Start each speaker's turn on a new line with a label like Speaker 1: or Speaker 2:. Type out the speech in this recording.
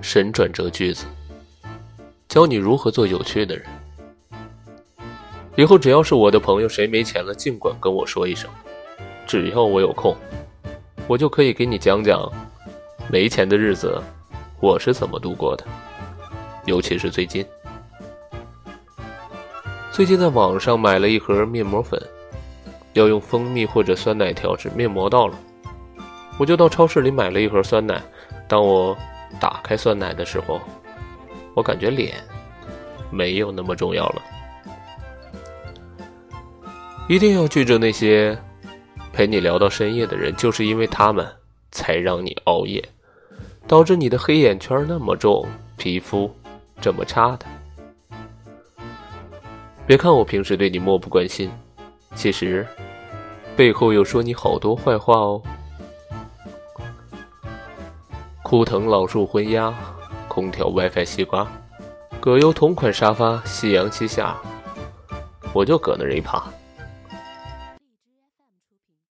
Speaker 1: 神转折句子，教你如何做有趣的人。以后只要是我的朋友，谁没钱了，尽管跟我说一声，只要我有空，我就可以给你讲讲没钱的日子我是怎么度过的。尤其是最近，最近在网上买了一盒面膜粉，要用蜂蜜或者酸奶调制。面膜到了，我就到超市里买了一盒酸奶。当我打开酸奶的时候，我感觉脸没有那么重要了。一定要记着那些陪你聊到深夜的人，就是因为他们才让你熬夜，导致你的黑眼圈那么重，皮肤这么差的。别看我平时对你漠不关心，其实背后又说你好多坏话哦。枯藤老树昏鸦，空调 WiFi 西瓜，葛优同款沙发，夕阳西下，我就搁那儿一趴。